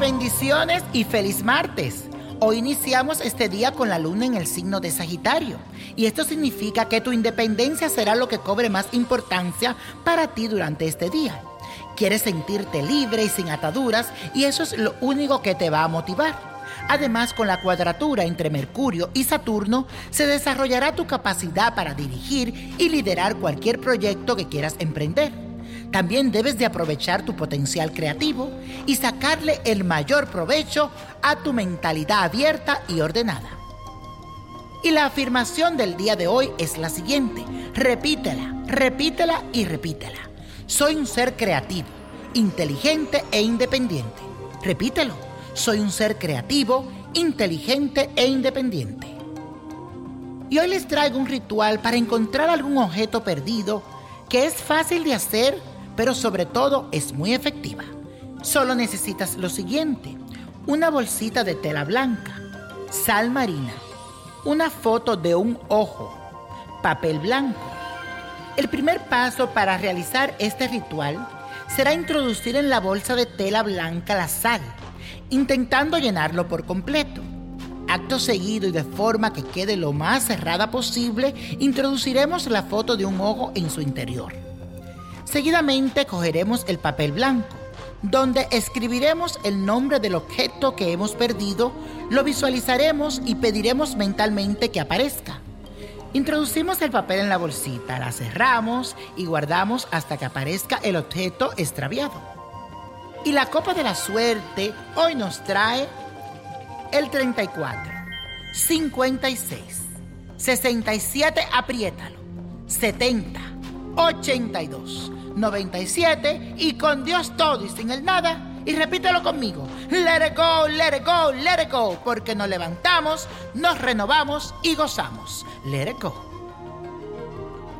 bendiciones y feliz martes. Hoy iniciamos este día con la luna en el signo de Sagitario y esto significa que tu independencia será lo que cobre más importancia para ti durante este día. Quieres sentirte libre y sin ataduras y eso es lo único que te va a motivar. Además, con la cuadratura entre Mercurio y Saturno, se desarrollará tu capacidad para dirigir y liderar cualquier proyecto que quieras emprender. También debes de aprovechar tu potencial creativo y sacarle el mayor provecho a tu mentalidad abierta y ordenada. Y la afirmación del día de hoy es la siguiente. Repítela, repítela y repítela. Soy un ser creativo, inteligente e independiente. Repítelo. Soy un ser creativo, inteligente e independiente. Y hoy les traigo un ritual para encontrar algún objeto perdido que es fácil de hacer pero sobre todo es muy efectiva. Solo necesitas lo siguiente, una bolsita de tela blanca, sal marina, una foto de un ojo, papel blanco. El primer paso para realizar este ritual será introducir en la bolsa de tela blanca la sal, intentando llenarlo por completo. Acto seguido y de forma que quede lo más cerrada posible, introduciremos la foto de un ojo en su interior. Seguidamente cogeremos el papel blanco, donde escribiremos el nombre del objeto que hemos perdido, lo visualizaremos y pediremos mentalmente que aparezca. Introducimos el papel en la bolsita, la cerramos y guardamos hasta que aparezca el objeto extraviado. Y la copa de la suerte hoy nos trae el 34, 56, 67, apriétalo, 70, 82. 97 y con Dios todo y sin el nada. Y repítelo conmigo. Let it go, let it go, let it go. Porque nos levantamos, nos renovamos y gozamos. Let it go.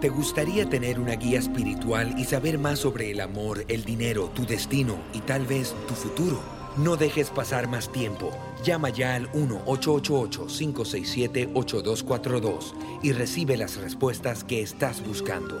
¿Te gustaría tener una guía espiritual y saber más sobre el amor, el dinero, tu destino y tal vez tu futuro? No dejes pasar más tiempo. Llama ya al 1-888-567-8242 y recibe las respuestas que estás buscando.